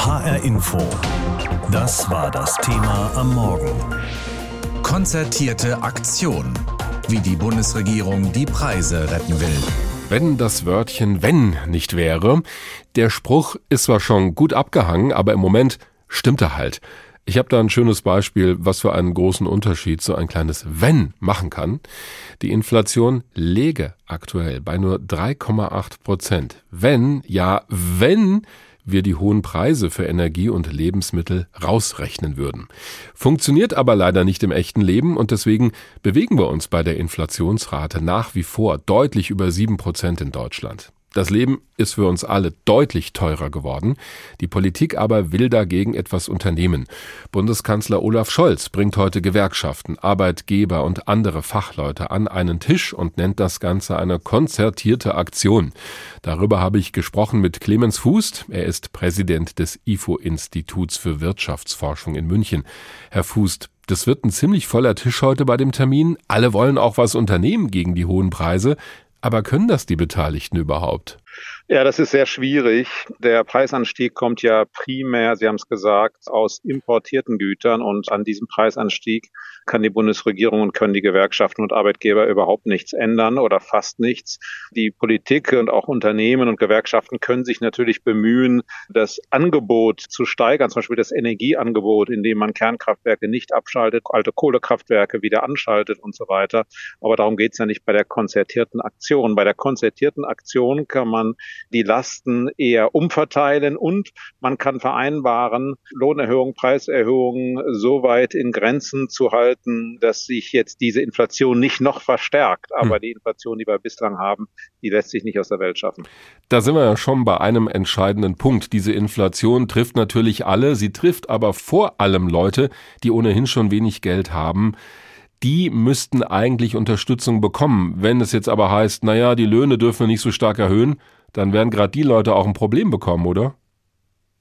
HR Info. Das war das Thema am Morgen. Konzertierte Aktion. Wie die Bundesregierung die Preise retten will. Wenn das Wörtchen wenn nicht wäre. Der Spruch ist zwar schon gut abgehangen, aber im Moment stimmt er halt. Ich habe da ein schönes Beispiel, was für einen großen Unterschied so ein kleines Wenn machen kann. Die Inflation läge aktuell bei nur 3,8 Prozent. Wenn, ja, wenn wir die hohen Preise für Energie und Lebensmittel rausrechnen würden. Funktioniert aber leider nicht im echten Leben und deswegen bewegen wir uns bei der Inflationsrate nach wie vor deutlich über sieben Prozent in Deutschland. Das Leben ist für uns alle deutlich teurer geworden. Die Politik aber will dagegen etwas unternehmen. Bundeskanzler Olaf Scholz bringt heute Gewerkschaften, Arbeitgeber und andere Fachleute an einen Tisch und nennt das Ganze eine konzertierte Aktion. Darüber habe ich gesprochen mit Clemens Fußt. Er ist Präsident des IFO-Instituts für Wirtschaftsforschung in München. Herr Fußt, das wird ein ziemlich voller Tisch heute bei dem Termin. Alle wollen auch was unternehmen gegen die hohen Preise. Aber können das die Beteiligten überhaupt? Ja, das ist sehr schwierig. Der Preisanstieg kommt ja primär, Sie haben es gesagt, aus importierten Gütern und an diesem Preisanstieg kann die Bundesregierung und können die Gewerkschaften und Arbeitgeber überhaupt nichts ändern oder fast nichts. Die Politik und auch Unternehmen und Gewerkschaften können sich natürlich bemühen, das Angebot zu steigern, zum Beispiel das Energieangebot, indem man Kernkraftwerke nicht abschaltet, alte Kohlekraftwerke wieder anschaltet und so weiter. Aber darum geht es ja nicht bei der konzertierten Aktion. Bei der konzertierten Aktion kann man die Lasten eher umverteilen und man kann vereinbaren, Lohnerhöhungen, Preiserhöhungen so weit in Grenzen zu halten, dass sich jetzt diese Inflation nicht noch verstärkt. Aber hm. die Inflation, die wir bislang haben, die lässt sich nicht aus der Welt schaffen. Da sind wir ja schon bei einem entscheidenden Punkt. Diese Inflation trifft natürlich alle, sie trifft aber vor allem Leute, die ohnehin schon wenig Geld haben die müssten eigentlich Unterstützung bekommen. Wenn es jetzt aber heißt, naja, die Löhne dürfen wir nicht so stark erhöhen, dann werden gerade die Leute auch ein Problem bekommen, oder?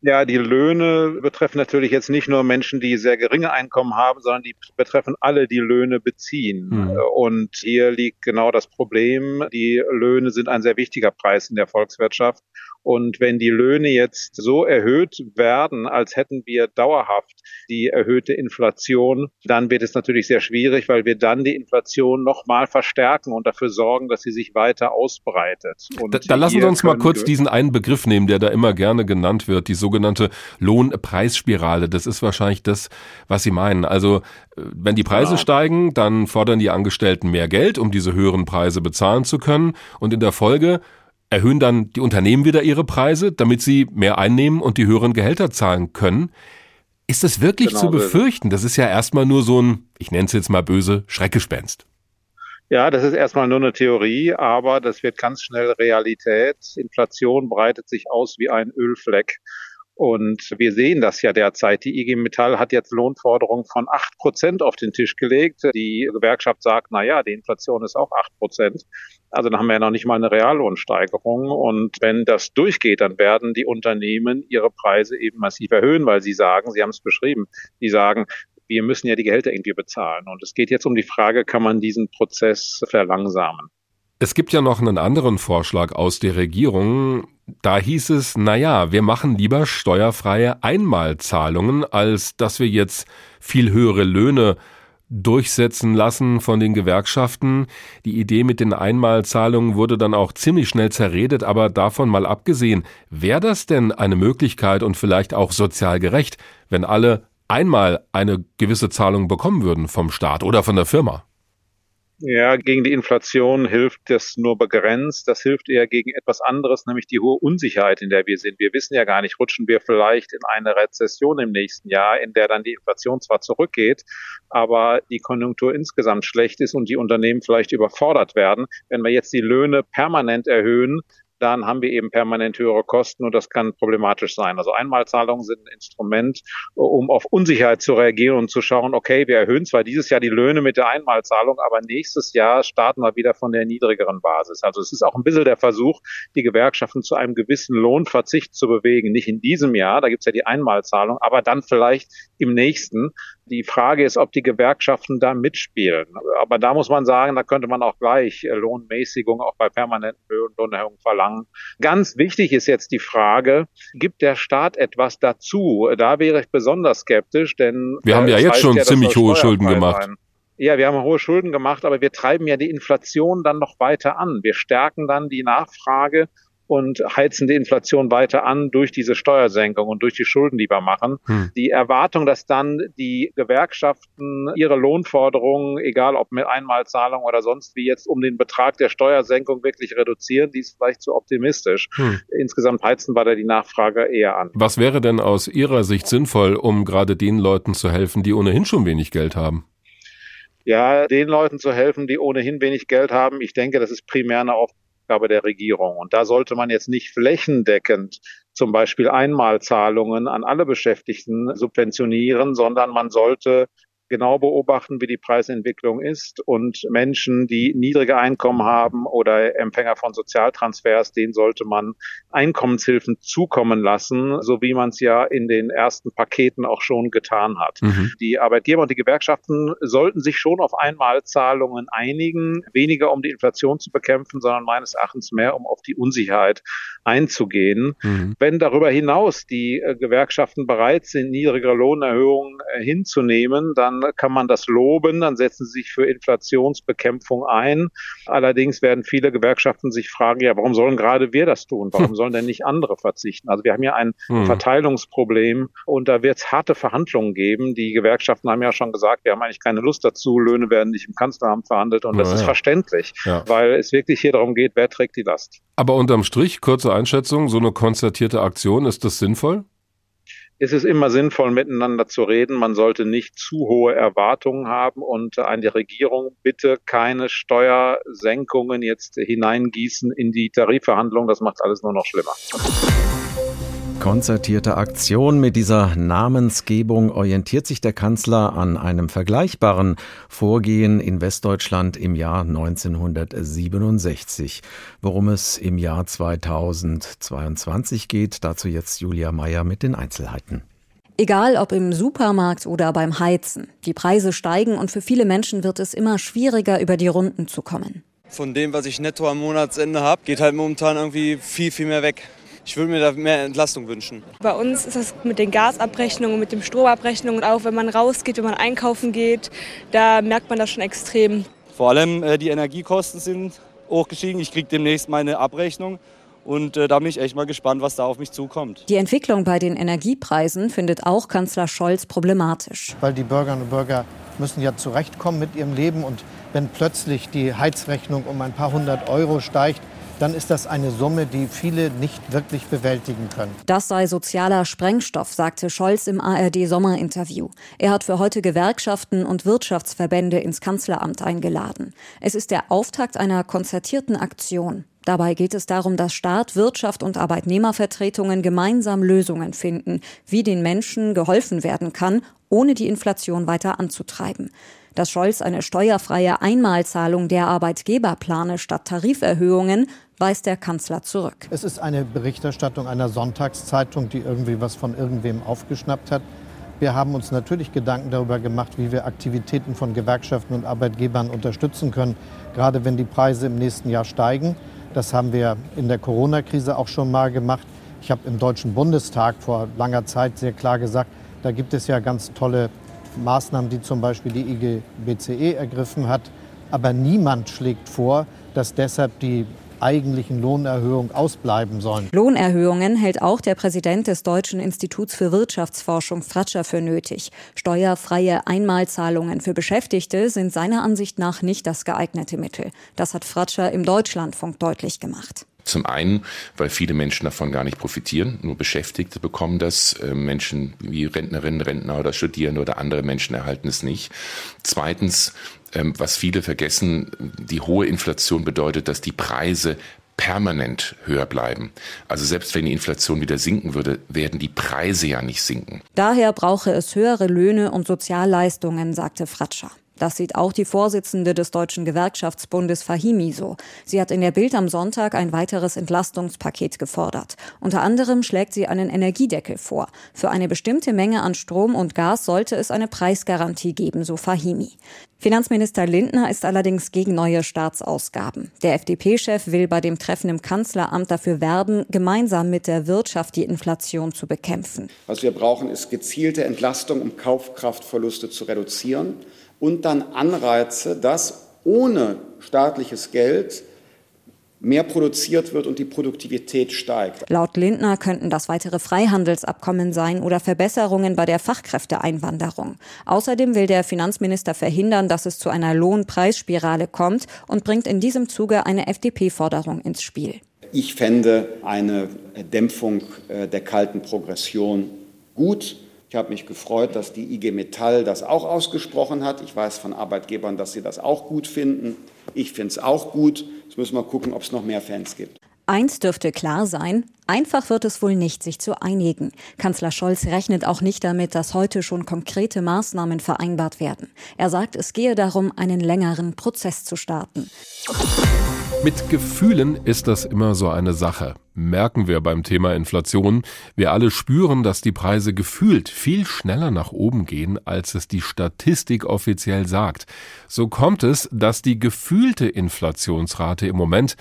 Ja, die Löhne betreffen natürlich jetzt nicht nur Menschen, die sehr geringe Einkommen haben, sondern die betreffen alle, die Löhne beziehen. Mhm. Und hier liegt genau das Problem. Die Löhne sind ein sehr wichtiger Preis in der Volkswirtschaft. Und wenn die Löhne jetzt so erhöht werden, als hätten wir dauerhaft die erhöhte Inflation, dann wird es natürlich sehr schwierig, weil wir dann die Inflation nochmal verstärken und dafür sorgen, dass sie sich weiter ausbreitet. Und da, da lassen Sie uns mal kurz diesen einen Begriff nehmen, der da immer gerne genannt wird, die sogenannte Lohnpreisspirale. Das ist wahrscheinlich das, was Sie meinen. Also äh, wenn die Preise genau. steigen, dann fordern die Angestellten mehr Geld, um diese höheren Preise bezahlen zu können. Und in der Folge erhöhen dann die Unternehmen wieder ihre Preise, damit sie mehr einnehmen und die höheren Gehälter zahlen können. Ist das wirklich genau, zu befürchten? Das ist ja erstmal nur so ein, ich nenne es jetzt mal böse, Schreckgespenst. Ja, das ist erstmal nur eine Theorie, aber das wird ganz schnell Realität. Inflation breitet sich aus wie ein Ölfleck. Und wir sehen das ja derzeit. Die IG Metall hat jetzt Lohnforderungen von acht Prozent auf den Tisch gelegt. Die Gewerkschaft sagt, na ja, die Inflation ist auch acht Prozent. Also dann haben wir ja noch nicht mal eine Reallohnsteigerung. Und wenn das durchgeht, dann werden die Unternehmen ihre Preise eben massiv erhöhen, weil sie sagen, sie haben es beschrieben, die sagen, wir müssen ja die Gehälter irgendwie bezahlen. Und es geht jetzt um die Frage, kann man diesen Prozess verlangsamen? Es gibt ja noch einen anderen Vorschlag aus der Regierung. Da hieß es, na ja, wir machen lieber steuerfreie Einmalzahlungen, als dass wir jetzt viel höhere Löhne durchsetzen lassen von den Gewerkschaften. Die Idee mit den Einmalzahlungen wurde dann auch ziemlich schnell zerredet, aber davon mal abgesehen, wäre das denn eine Möglichkeit und vielleicht auch sozial gerecht, wenn alle einmal eine gewisse Zahlung bekommen würden vom Staat oder von der Firma? Ja, gegen die Inflation hilft das nur begrenzt. Das hilft eher gegen etwas anderes, nämlich die hohe Unsicherheit, in der wir sind. Wir wissen ja gar nicht, rutschen wir vielleicht in eine Rezession im nächsten Jahr, in der dann die Inflation zwar zurückgeht, aber die Konjunktur insgesamt schlecht ist und die Unternehmen vielleicht überfordert werden. Wenn wir jetzt die Löhne permanent erhöhen, dann haben wir eben permanent höhere Kosten und das kann problematisch sein. Also Einmalzahlungen sind ein Instrument, um auf Unsicherheit zu reagieren und zu schauen, okay, wir erhöhen zwar dieses Jahr die Löhne mit der Einmalzahlung, aber nächstes Jahr starten wir wieder von der niedrigeren Basis. Also es ist auch ein bisschen der Versuch, die Gewerkschaften zu einem gewissen Lohnverzicht zu bewegen. Nicht in diesem Jahr, da gibt's ja die Einmalzahlung, aber dann vielleicht im nächsten. Die Frage ist, ob die Gewerkschaften da mitspielen. Aber da muss man sagen, da könnte man auch gleich äh, Lohnmäßigung auch bei permanenten Lohnerhöhungen verlangen. Ganz wichtig ist jetzt die Frage, gibt der Staat etwas dazu? Da wäre ich besonders skeptisch, denn wir haben ja jetzt schon ja, ziemlich hohe Schulden gemacht. Sein. Ja, wir haben hohe Schulden gemacht, aber wir treiben ja die Inflation dann noch weiter an. Wir stärken dann die Nachfrage und heizen die Inflation weiter an durch diese Steuersenkung und durch die Schulden, die wir machen. Hm. Die Erwartung, dass dann die Gewerkschaften ihre Lohnforderungen, egal ob mit Einmalzahlung oder sonst wie jetzt, um den Betrag der Steuersenkung wirklich reduzieren, die ist vielleicht zu optimistisch. Hm. Insgesamt heizen wir da die Nachfrage eher an. Was wäre denn aus Ihrer Sicht sinnvoll, um gerade den Leuten zu helfen, die ohnehin schon wenig Geld haben? Ja, den Leuten zu helfen, die ohnehin wenig Geld haben. Ich denke, das ist primär eine Aufgabe der Regierung. Und da sollte man jetzt nicht flächendeckend zum Beispiel Einmalzahlungen an alle Beschäftigten subventionieren, sondern man sollte genau beobachten, wie die Preisentwicklung ist und Menschen, die niedrige Einkommen haben oder Empfänger von Sozialtransfers, denen sollte man Einkommenshilfen zukommen lassen, so wie man es ja in den ersten Paketen auch schon getan hat. Mhm. Die Arbeitgeber und die Gewerkschaften sollten sich schon auf Einmalzahlungen einigen, weniger um die Inflation zu bekämpfen, sondern meines Erachtens mehr um auf die Unsicherheit einzugehen. Mhm. Wenn darüber hinaus die äh, Gewerkschaften bereit sind, niedrigere Lohnerhöhungen äh, hinzunehmen, dann kann man das loben, dann setzen sie sich für Inflationsbekämpfung ein. Allerdings werden viele Gewerkschaften sich fragen, ja, warum sollen gerade wir das tun? Warum sollen denn nicht andere verzichten? Also wir haben ja ein hm. Verteilungsproblem und da wird es harte Verhandlungen geben. Die Gewerkschaften haben ja schon gesagt, wir haben eigentlich keine Lust dazu, Löhne werden nicht im Kanzleramt verhandelt und das ja, ist verständlich, ja. weil es wirklich hier darum geht, wer trägt die Last. Aber unterm Strich, kurze Einschätzung, so eine konzertierte Aktion, ist das sinnvoll? Ist es immer sinnvoll, miteinander zu reden. Man sollte nicht zu hohe Erwartungen haben und an die Regierung bitte keine Steuersenkungen jetzt hineingießen in die Tarifverhandlungen. Das macht alles nur noch schlimmer. Konzertierte Aktion mit dieser Namensgebung orientiert sich der Kanzler an einem vergleichbaren Vorgehen in Westdeutschland im Jahr 1967. Worum es im Jahr 2022 geht, dazu jetzt Julia Meyer mit den Einzelheiten. Egal ob im Supermarkt oder beim Heizen, die Preise steigen und für viele Menschen wird es immer schwieriger, über die Runden zu kommen. Von dem, was ich netto am Monatsende habe, geht halt momentan irgendwie viel, viel mehr weg. Ich würde mir da mehr Entlastung wünschen. Bei uns ist das mit den Gasabrechnungen, mit den Stromabrechnungen, auch wenn man rausgeht, wenn man einkaufen geht, da merkt man das schon extrem. Vor allem äh, die Energiekosten sind hochgestiegen. Ich kriege demnächst meine Abrechnung. Und äh, da bin ich echt mal gespannt, was da auf mich zukommt. Die Entwicklung bei den Energiepreisen findet auch Kanzler Scholz problematisch. Weil die Bürgerinnen und Bürger müssen ja zurechtkommen mit ihrem Leben. Und wenn plötzlich die Heizrechnung um ein paar hundert Euro steigt, dann ist das eine Summe, die viele nicht wirklich bewältigen können. Das sei sozialer Sprengstoff, sagte Scholz im ARD-Sommerinterview. Er hat für heute Gewerkschaften und Wirtschaftsverbände ins Kanzleramt eingeladen. Es ist der Auftakt einer konzertierten Aktion. Dabei geht es darum, dass Staat, Wirtschaft und Arbeitnehmervertretungen gemeinsam Lösungen finden, wie den Menschen geholfen werden kann, ohne die Inflation weiter anzutreiben. Dass Scholz eine steuerfreie Einmalzahlung der Arbeitgeber plane statt Tariferhöhungen, weist der Kanzler zurück. Es ist eine Berichterstattung einer Sonntagszeitung, die irgendwie was von irgendwem aufgeschnappt hat. Wir haben uns natürlich Gedanken darüber gemacht, wie wir Aktivitäten von Gewerkschaften und Arbeitgebern unterstützen können, gerade wenn die Preise im nächsten Jahr steigen. Das haben wir in der Corona-Krise auch schon mal gemacht. Ich habe im Deutschen Bundestag vor langer Zeit sehr klar gesagt, da gibt es ja ganz tolle Maßnahmen, die zum Beispiel die IGBCE ergriffen hat. Aber niemand schlägt vor, dass deshalb die eigentlichen Lohnerhöhungen ausbleiben sollen. Lohnerhöhungen hält auch der Präsident des Deutschen Instituts für Wirtschaftsforschung Fratscher für nötig. Steuerfreie Einmalzahlungen für Beschäftigte sind seiner Ansicht nach nicht das geeignete Mittel. Das hat Fratscher im Deutschlandfunk deutlich gemacht. Zum einen, weil viele Menschen davon gar nicht profitieren, nur Beschäftigte bekommen das, äh, Menschen wie Rentnerinnen, Rentner oder Studierende oder andere Menschen erhalten es nicht. Zweitens, ähm, was viele vergessen, die hohe Inflation bedeutet, dass die Preise permanent höher bleiben. Also selbst wenn die Inflation wieder sinken würde, werden die Preise ja nicht sinken. Daher brauche es höhere Löhne und Sozialleistungen, sagte Fratscher. Das sieht auch die Vorsitzende des Deutschen Gewerkschaftsbundes Fahimi so. Sie hat in der Bild am Sonntag ein weiteres Entlastungspaket gefordert. Unter anderem schlägt sie einen Energiedeckel vor. Für eine bestimmte Menge an Strom und Gas sollte es eine Preisgarantie geben, so Fahimi. Finanzminister Lindner ist allerdings gegen neue Staatsausgaben. Der FDP-Chef will bei dem Treffen im Kanzleramt dafür werben, gemeinsam mit der Wirtschaft die Inflation zu bekämpfen. Was wir brauchen, ist gezielte Entlastung, um Kaufkraftverluste zu reduzieren und dann Anreize, dass ohne staatliches Geld mehr produziert wird und die Produktivität steigt. Laut Lindner könnten das weitere Freihandelsabkommen sein oder Verbesserungen bei der Fachkräfteeinwanderung. Außerdem will der Finanzminister verhindern, dass es zu einer Lohnpreisspirale kommt und bringt in diesem Zuge eine FDP-Forderung ins Spiel. Ich fände eine Dämpfung äh, der kalten Progression gut. Ich habe mich gefreut, dass die IG Metall das auch ausgesprochen hat. Ich weiß von Arbeitgebern, dass sie das auch gut finden. Ich finde es auch gut. Jetzt müssen wir gucken, ob es noch mehr Fans gibt. Eins dürfte klar sein, einfach wird es wohl nicht, sich zu einigen. Kanzler Scholz rechnet auch nicht damit, dass heute schon konkrete Maßnahmen vereinbart werden. Er sagt, es gehe darum, einen längeren Prozess zu starten. Mit Gefühlen ist das immer so eine Sache. Merken wir beim Thema Inflation. Wir alle spüren, dass die Preise gefühlt viel schneller nach oben gehen, als es die Statistik offiziell sagt. So kommt es, dass die gefühlte Inflationsrate im Moment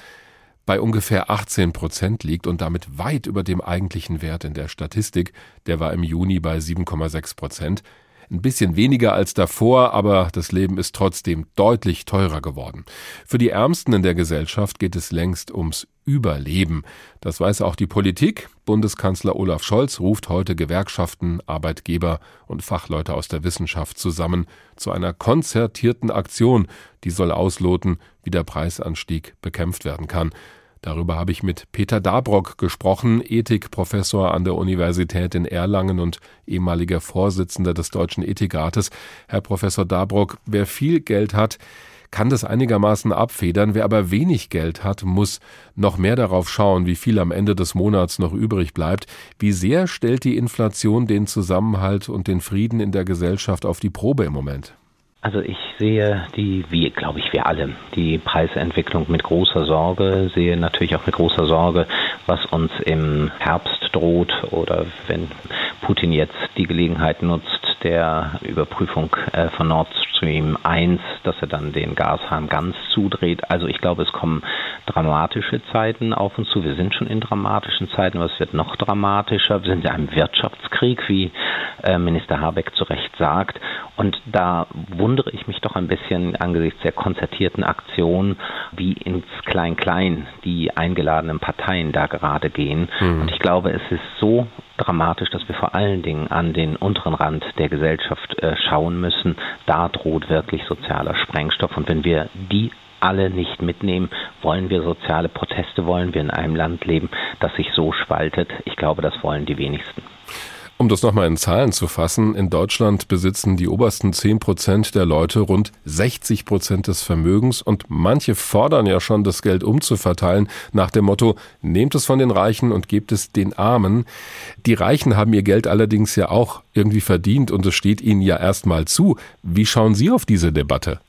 bei ungefähr 18 Prozent liegt und damit weit über dem eigentlichen Wert in der Statistik. Der war im Juni bei 7,6 Prozent. Ein bisschen weniger als davor, aber das Leben ist trotzdem deutlich teurer geworden. Für die Ärmsten in der Gesellschaft geht es längst ums Überleben. Das weiß auch die Politik. Bundeskanzler Olaf Scholz ruft heute Gewerkschaften, Arbeitgeber und Fachleute aus der Wissenschaft zusammen zu einer konzertierten Aktion, die soll ausloten, wie der Preisanstieg bekämpft werden kann. Darüber habe ich mit Peter Dabrock gesprochen, Ethikprofessor an der Universität in Erlangen und ehemaliger Vorsitzender des Deutschen Ethikrates. Herr Professor Dabrock, wer viel Geld hat, kann das einigermaßen abfedern. Wer aber wenig Geld hat, muss noch mehr darauf schauen, wie viel am Ende des Monats noch übrig bleibt. Wie sehr stellt die Inflation den Zusammenhalt und den Frieden in der Gesellschaft auf die Probe im Moment? Also ich sehe die, wie glaube ich wir alle, die Preisentwicklung mit großer Sorge, sehe natürlich auch mit großer Sorge, was uns im Herbst droht oder wenn Putin jetzt die Gelegenheit nutzt, der Überprüfung äh, von Nord Stream 1, dass er dann den Gashahn ganz zudreht. Also ich glaube, es kommen dramatische Zeiten auf uns zu. Wir sind schon in dramatischen Zeiten, aber es wird noch dramatischer. Wir sind in einem Wirtschaftskrieg, wie äh, Minister Habeck zu Recht sagt. Und da wundere ich mich doch ein bisschen angesichts der konzertierten Aktion, wie ins Klein-Klein die eingeladenen Parteien da gerade gehen. Mhm. Und ich glaube, es ist so dramatisch, dass wir vor allen Dingen an den unteren Rand der Gesellschaft äh, schauen müssen. Da droht wirklich sozialer Sprengstoff. Und wenn wir die alle nicht mitnehmen, wollen wir soziale Proteste, wollen wir in einem Land leben, das sich so spaltet. Ich glaube, das wollen die wenigsten. Um das nochmal in Zahlen zu fassen, in Deutschland besitzen die obersten 10 Prozent der Leute rund 60 Prozent des Vermögens und manche fordern ja schon, das Geld umzuverteilen nach dem Motto, nehmt es von den Reichen und gebt es den Armen. Die Reichen haben ihr Geld allerdings ja auch irgendwie verdient und es steht ihnen ja erstmal zu. Wie schauen Sie auf diese Debatte?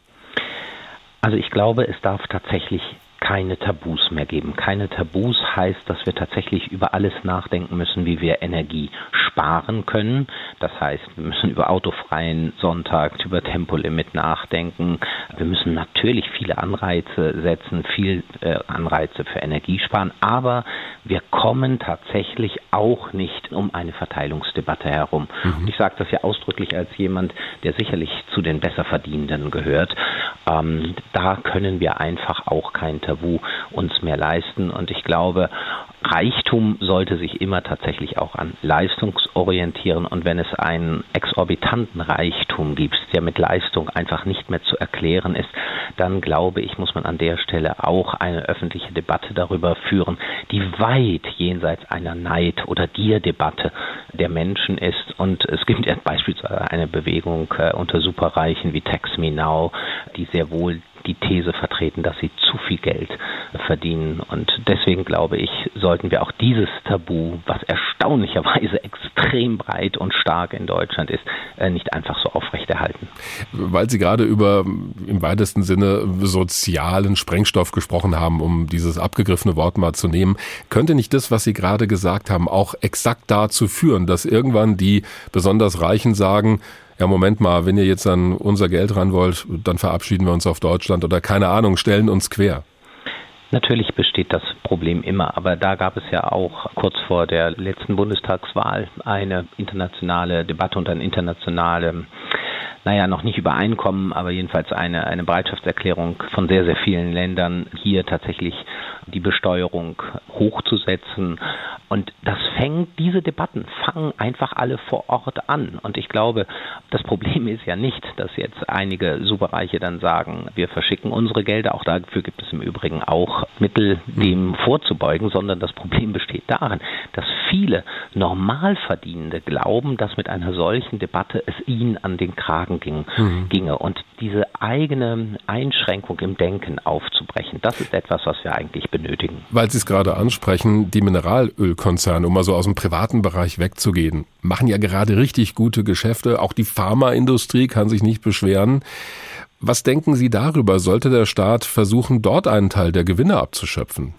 Also ich glaube, es darf tatsächlich keine Tabus mehr geben. Keine Tabus heißt, dass wir tatsächlich über alles nachdenken müssen, wie wir Energie sparen können. Das heißt, wir müssen über autofreien Sonntag, über Tempolimit nachdenken. Wir müssen natürlich viele Anreize setzen, viel äh, Anreize für Energiesparen, aber wir kommen tatsächlich auch nicht um eine Verteilungsdebatte herum. Mhm. ich sage das ja ausdrücklich als jemand, der sicherlich zu den Besserverdienenden gehört. Ähm, da können wir einfach auch kein Tabu uns mehr leisten. Und ich glaube, Reichtum sollte sich immer tatsächlich auch an Leistungsorientieren und wenn es einen exorbitanten Reichtum gibt, der mit Leistung einfach nicht mehr zu erklären ist, dann glaube ich, muss man an der Stelle auch eine öffentliche Debatte darüber führen, die weit jenseits einer Neid- oder Gierdebatte der Menschen ist. Und es gibt ja beispielsweise eine Bewegung äh, unter Superreichen wie Tax Me Now, die sehr wohl die These vertreten, dass sie zu viel Geld verdienen. Und deswegen glaube ich, sollten wir auch dieses Tabu, was erstaunlicherweise extrem extrem breit und stark in Deutschland ist, äh, nicht einfach so aufrechterhalten. Weil Sie gerade über im weitesten Sinne sozialen Sprengstoff gesprochen haben, um dieses abgegriffene Wort mal zu nehmen, könnte nicht das, was Sie gerade gesagt haben, auch exakt dazu führen, dass irgendwann die besonders Reichen sagen, ja, Moment mal, wenn ihr jetzt an unser Geld ran wollt, dann verabschieden wir uns auf Deutschland oder keine Ahnung, stellen uns quer. Natürlich besteht das Problem immer, aber da gab es ja auch kurz vor der letzten Bundestagswahl eine internationale Debatte und ein internationale naja, noch nicht Übereinkommen, aber jedenfalls eine, eine Bereitschaftserklärung von sehr, sehr vielen Ländern, hier tatsächlich die Besteuerung hochzusetzen. Und das fängt, diese Debatten fangen einfach alle vor Ort an. Und ich glaube, das Problem ist ja nicht, dass jetzt einige Superreiche dann sagen, wir verschicken unsere Gelder, auch dafür gibt es im Übrigen auch Mittel, dem vorzubeugen, sondern das Problem besteht darin, dass viele Normalverdienende glauben, dass mit einer solchen Debatte es ihnen an den Kragen ging, mhm. ginge. Und diese eigene Einschränkung im Denken aufzubrechen, das ist etwas, was wir eigentlich benötigen. Weil Sie es gerade ansprechen, die Mineralölkonzerne, um mal so aus dem privaten Bereich wegzugehen, machen ja gerade richtig gute Geschäfte. Auch die Pharmaindustrie kann sich nicht beschweren. Was denken Sie darüber? Sollte der Staat versuchen, dort einen Teil der Gewinne abzuschöpfen?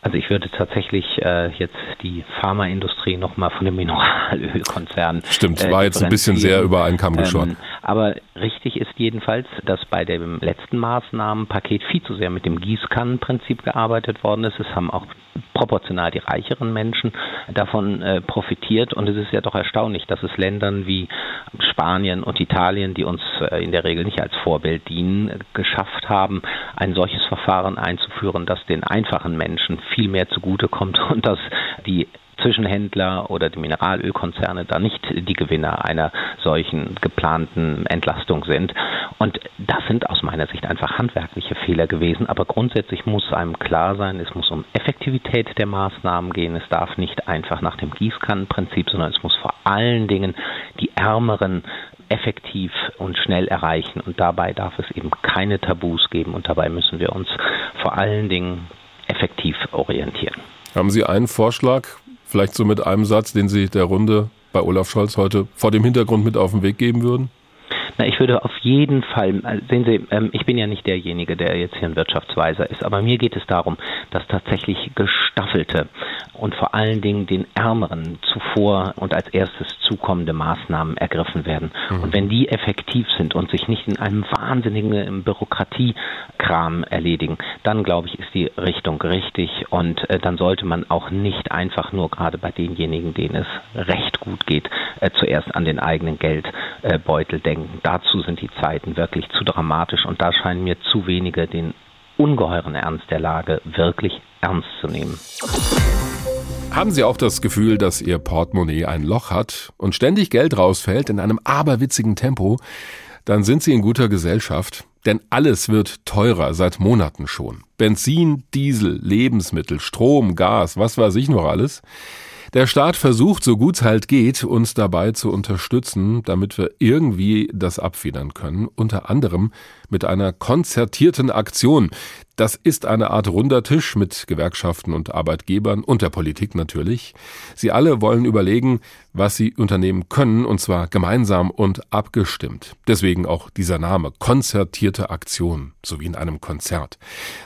Also ich würde tatsächlich äh, jetzt die Pharmaindustrie nochmal von dem Mineralölkonzern. Stimmt, äh, war jetzt ein bisschen sehr über einen Kamm geschoren. Ähm, aber richtig ist jedenfalls, dass bei dem letzten Maßnahmenpaket viel zu sehr mit dem Gießkannenprinzip gearbeitet worden ist. Es haben auch proportional die reicheren Menschen davon äh, profitiert. Und es ist ja doch erstaunlich, dass es Ländern wie Spanien und Italien, die uns äh, in der Regel nicht als Vorbild dienen, geschafft haben, ein solches Verfahren einzuführen, das den einfachen Menschen viel mehr zugutekommt und dass die Zwischenhändler oder die Mineralölkonzerne da nicht die Gewinner einer solchen geplanten Entlastung sind. Und das sind aus meiner Sicht einfach handwerkliche Fehler gewesen. Aber grundsätzlich muss einem klar sein, es muss um Effektivität der Maßnahmen gehen. Es darf nicht einfach nach dem Gießkannenprinzip, sondern es muss vor allen Dingen die Ärmeren effektiv und schnell erreichen. Und dabei darf es eben keine Tabus geben und dabei müssen wir uns vor allen Dingen effektiv orientieren. Haben Sie einen Vorschlag, Vielleicht so mit einem Satz, den Sie der Runde bei Olaf Scholz heute vor dem Hintergrund mit auf den Weg geben würden? Na, ich würde auf jeden Fall, äh, sehen Sie, ähm, ich bin ja nicht derjenige, der jetzt hier ein Wirtschaftsweiser ist, aber mir geht es darum, dass tatsächlich gestaffelte und vor allen Dingen den Ärmeren zuvor und als erstes zukommende Maßnahmen ergriffen werden. Mhm. Und wenn die effektiv sind und sich nicht in einem wahnsinnigen ähm, Bürokratiekram erledigen, dann glaube ich, ist die Richtung richtig und äh, dann sollte man auch nicht einfach nur gerade bei denjenigen, denen es recht gut geht, äh, zuerst an den eigenen Geldbeutel denken dazu sind die Zeiten wirklich zu dramatisch und da scheinen mir zu wenige den ungeheuren Ernst der Lage wirklich ernst zu nehmen. Haben Sie auch das Gefühl, dass Ihr Portemonnaie ein Loch hat und ständig Geld rausfällt in einem aberwitzigen Tempo? Dann sind Sie in guter Gesellschaft, denn alles wird teurer seit Monaten schon. Benzin, Diesel, Lebensmittel, Strom, Gas, was weiß ich noch alles. Der Staat versucht, so gut es halt geht, uns dabei zu unterstützen, damit wir irgendwie das abfedern können, unter anderem mit einer konzertierten Aktion. Das ist eine Art runder Tisch mit Gewerkschaften und Arbeitgebern und der Politik natürlich. Sie alle wollen überlegen, was sie unternehmen können, und zwar gemeinsam und abgestimmt. Deswegen auch dieser Name, konzertierte Aktion, so wie in einem Konzert.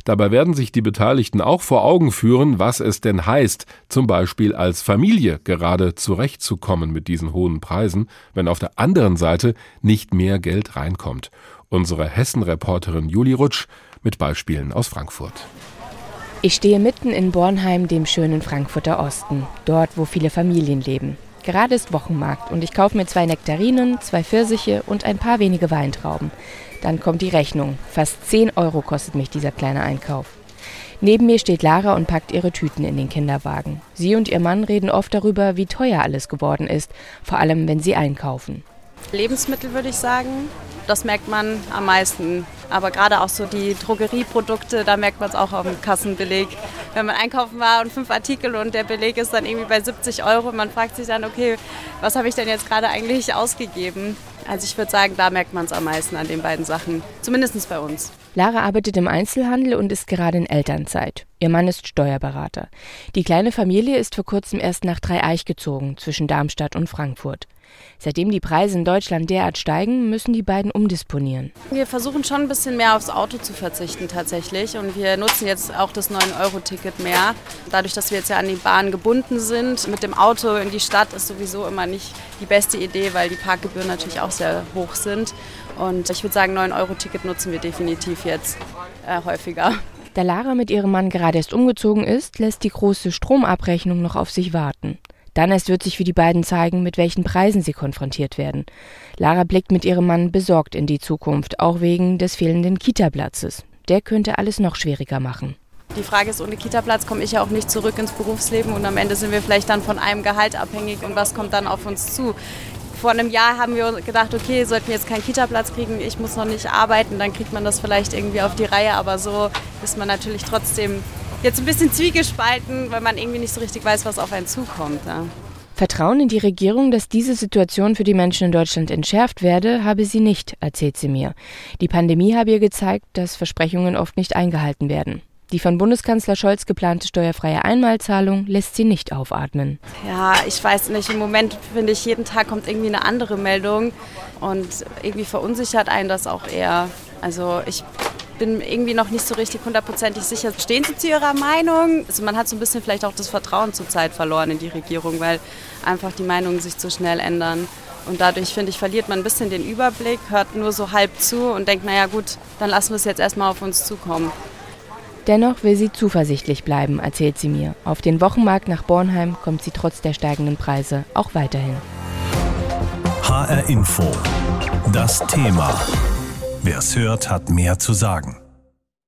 Dabei werden sich die Beteiligten auch vor Augen führen, was es denn heißt, zum Beispiel als Familie gerade zurechtzukommen mit diesen hohen Preisen, wenn auf der anderen Seite nicht mehr Geld reinkommt. Unsere Hessen-Reporterin Juli Rutsch mit Beispielen aus Frankfurt. Ich stehe mitten in Bornheim, dem schönen Frankfurter Osten, dort, wo viele Familien leben. Gerade ist Wochenmarkt und ich kaufe mir zwei Nektarinen, zwei Pfirsiche und ein paar wenige Weintrauben. Dann kommt die Rechnung. Fast 10 Euro kostet mich dieser kleine Einkauf. Neben mir steht Lara und packt ihre Tüten in den Kinderwagen. Sie und ihr Mann reden oft darüber, wie teuer alles geworden ist, vor allem wenn sie einkaufen. Lebensmittel würde ich sagen. Das merkt man am meisten. Aber gerade auch so die Drogerieprodukte, da merkt man es auch auf dem Kassenbeleg. Wenn man einkaufen war und fünf Artikel und der Beleg ist dann irgendwie bei 70 Euro, man fragt sich dann, okay, was habe ich denn jetzt gerade eigentlich ausgegeben? Also ich würde sagen, da merkt man es am meisten an den beiden Sachen. Zumindest bei uns. Lara arbeitet im Einzelhandel und ist gerade in Elternzeit. Ihr Mann ist Steuerberater. Die kleine Familie ist vor kurzem erst nach Dreieich gezogen, zwischen Darmstadt und Frankfurt. Seitdem die Preise in Deutschland derart steigen, müssen die beiden umdisponieren. Wir versuchen schon ein bisschen mehr aufs Auto zu verzichten tatsächlich und wir nutzen jetzt auch das 9-Euro-Ticket mehr. Dadurch, dass wir jetzt ja an die Bahn gebunden sind, mit dem Auto in die Stadt ist sowieso immer nicht die beste Idee, weil die Parkgebühren natürlich auch sehr hoch sind. Und ich würde sagen, 9-Euro-Ticket nutzen wir definitiv jetzt äh, häufiger. Da Lara mit ihrem Mann gerade erst umgezogen ist, lässt die große Stromabrechnung noch auf sich warten. Dann erst wird sich für die beiden zeigen, mit welchen Preisen sie konfrontiert werden. Lara blickt mit ihrem Mann besorgt in die Zukunft, auch wegen des fehlenden Kita-Platzes. Der könnte alles noch schwieriger machen. Die Frage ist, ohne Kita-Platz komme ich ja auch nicht zurück ins Berufsleben und am Ende sind wir vielleicht dann von einem Gehalt abhängig und was kommt dann auf uns zu vor einem Jahr haben wir gedacht, okay, sollten wir jetzt keinen Kita-Platz kriegen, ich muss noch nicht arbeiten, dann kriegt man das vielleicht irgendwie auf die Reihe. Aber so ist man natürlich trotzdem jetzt ein bisschen zwiegespalten, weil man irgendwie nicht so richtig weiß, was auf einen zukommt. Ja. Vertrauen in die Regierung, dass diese Situation für die Menschen in Deutschland entschärft werde, habe sie nicht, erzählt sie mir. Die Pandemie habe ihr gezeigt, dass Versprechungen oft nicht eingehalten werden. Die von Bundeskanzler Scholz geplante steuerfreie Einmalzahlung lässt sie nicht aufatmen. Ja, ich weiß nicht. Im Moment finde ich, jeden Tag kommt irgendwie eine andere Meldung und irgendwie verunsichert einen das auch eher. Also ich bin irgendwie noch nicht so richtig hundertprozentig sicher. Stehen Sie zu Ihrer Meinung? Also man hat so ein bisschen vielleicht auch das Vertrauen zur Zeit verloren in die Regierung, weil einfach die Meinungen sich zu schnell ändern. Und dadurch, finde ich, verliert man ein bisschen den Überblick, hört nur so halb zu und denkt, naja gut, dann lassen wir es jetzt erstmal auf uns zukommen. Dennoch will sie zuversichtlich bleiben, erzählt sie mir. Auf den Wochenmarkt nach Bornheim kommt sie trotz der steigenden Preise auch weiterhin. HR Info. Das Thema. Wer es hört, hat mehr zu sagen.